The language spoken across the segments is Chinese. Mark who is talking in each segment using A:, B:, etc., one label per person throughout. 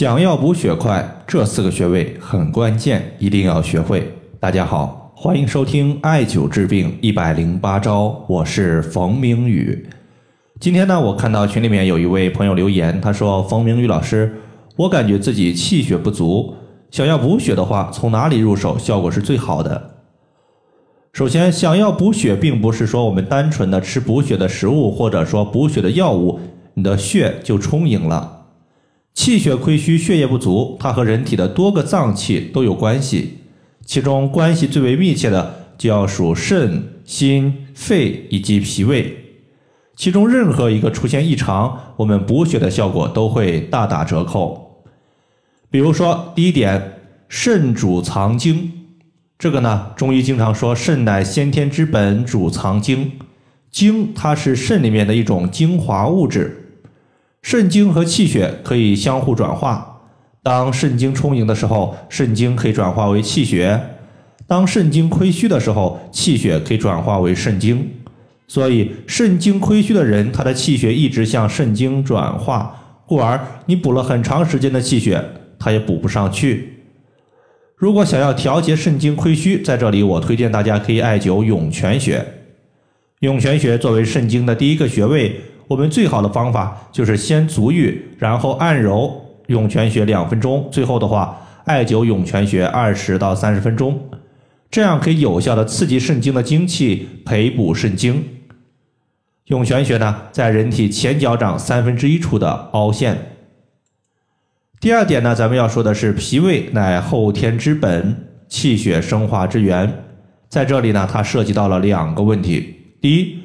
A: 想要补血快，这四个穴位很关键，一定要学会。大家好，欢迎收听艾灸治病一百零八招，我是冯明宇。今天呢，我看到群里面有一位朋友留言，他说：“冯明宇老师，我感觉自己气血不足，想要补血的话，从哪里入手效果是最好的？”首先，想要补血，并不是说我们单纯的吃补血的食物，或者说补血的药物，你的血就充盈了。气血亏虚、血液不足，它和人体的多个脏器都有关系，其中关系最为密切的就要数肾、心、肺以及脾胃。其中任何一个出现异常，我们补血的效果都会大打折扣。比如说，第一点，肾主藏精，这个呢，中医经常说肾乃先天之本，主藏精。精它是肾里面的一种精华物质。肾精和气血可以相互转化。当肾精充盈的时候，肾精可以转化为气血；当肾精亏虚的时候，气血可以转化为肾精。所以，肾精亏虚的人，他的气血一直向肾精转化，故而你补了很长时间的气血，他也补不上去。如果想要调节肾精亏虚，在这里我推荐大家可以艾灸涌泉穴。涌泉穴作为肾经的第一个穴位。我们最好的方法就是先足浴，然后按揉涌泉穴两分钟，最后的话艾灸涌泉穴二十到三十分钟，这样可以有效的刺激肾经的精气，培补肾精。涌泉穴呢，在人体前脚掌三分之一处的凹陷。第二点呢，咱们要说的是脾胃乃后天之本，气血生化之源，在这里呢，它涉及到了两个问题，第一。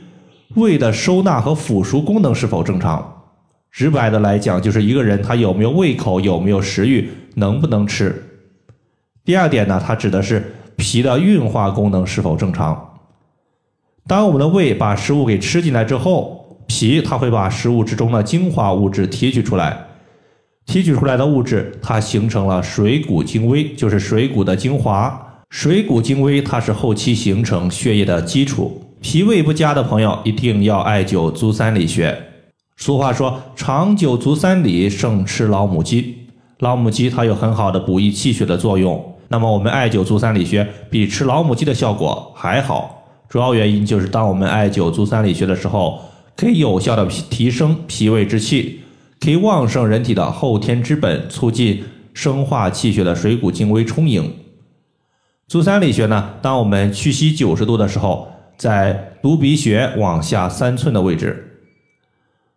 A: 胃的收纳和腐熟功能是否正常？直白的来讲，就是一个人他有没有胃口，有没有食欲，能不能吃。第二点呢，它指的是脾的运化功能是否正常。当我们的胃把食物给吃进来之后，脾它会把食物之中的精华物质提取出来，提取出来的物质它形成了水谷精微，就是水谷的精华。水谷精微它是后期形成血液的基础。脾胃不佳的朋友一定要艾灸足三里穴。俗话说：“长久足三里，胜吃老母鸡。”老母鸡它有很好的补益气血的作用。那么我们艾灸足三里穴比吃老母鸡的效果还好。主要原因就是当我们艾灸足三里穴的时候，可以有效的提升脾胃之气，可以旺盛人体的后天之本，促进生化气血的水谷精微充盈。足三里穴呢，当我们屈膝九十度的时候。在犊鼻穴往下三寸的位置。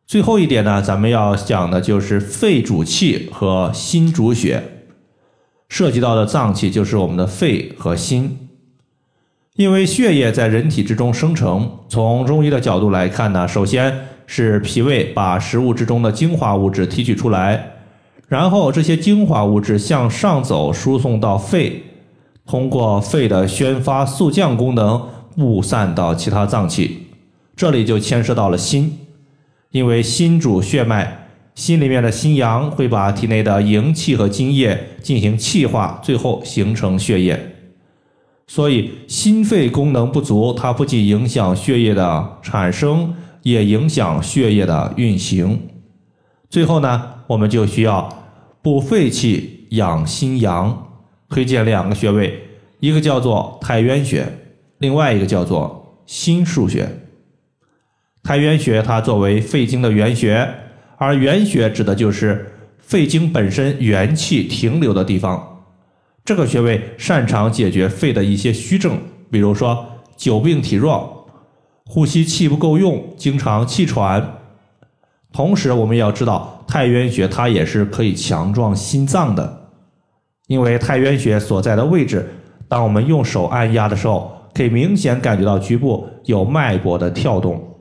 A: 最后一点呢，咱们要讲的就是肺主气和心主血，涉及到的脏器就是我们的肺和心。因为血液在人体之中生成，从中医的角度来看呢，首先是脾胃把食物之中的精华物质提取出来，然后这些精华物质向上走，输送到肺，通过肺的宣发速降功能。布散到其他脏器，这里就牵涉到了心，因为心主血脉，心里面的心阳会把体内的营气和津液进行气化，最后形成血液。所以心肺功能不足，它不仅影响血液的产生，也影响血液的运行。最后呢，我们就需要补肺气、养心阳，推荐两个穴位，一个叫做太渊穴。另外一个叫做心腧穴，太渊穴它作为肺经的原穴，而原穴指的就是肺经本身元气停留的地方。这个穴位擅长解决肺的一些虚症，比如说久病体弱、呼吸气不够用、经常气喘。同时，我们要知道太渊穴它也是可以强壮心脏的，因为太渊穴所在的位置，当我们用手按压的时候。可以明显感觉到局部有脉搏的跳动，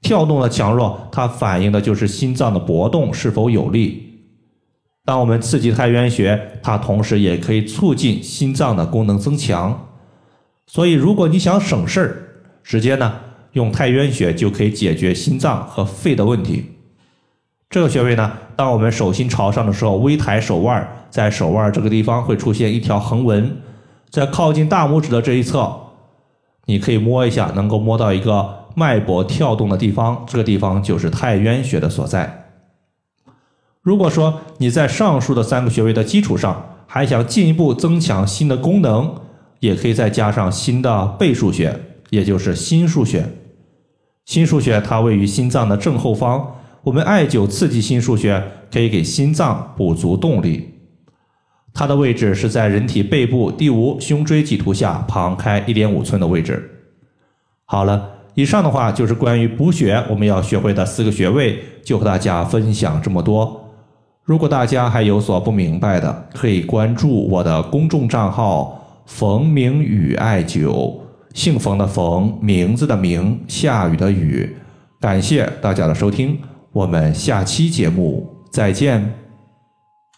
A: 跳动的强弱，它反映的就是心脏的搏动是否有力。当我们刺激太渊穴，它同时也可以促进心脏的功能增强。所以，如果你想省事儿，直接呢用太渊穴就可以解决心脏和肺的问题。这个穴位呢，当我们手心朝上的时候，微抬手腕，在手腕这个地方会出现一条横纹，在靠近大拇指的这一侧。你可以摸一下，能够摸到一个脉搏跳动的地方，这个地方就是太渊穴的所在。如果说你在上述的三个穴位的基础上，还想进一步增强心的功能，也可以再加上心的背腧穴，也就是心腧穴。心腧穴它位于心脏的正后方，我们艾灸刺激心腧穴，可以给心脏补足动力。它的位置是在人体背部第五胸椎棘突下旁开一点五寸的位置。好了，以上的话就是关于补血我们要学会的四个穴位，就和大家分享这么多。如果大家还有所不明白的，可以关注我的公众账号“冯明宇艾灸”，姓冯的冯，名字的名，下雨的雨。感谢大家的收听，我们下期节目再见。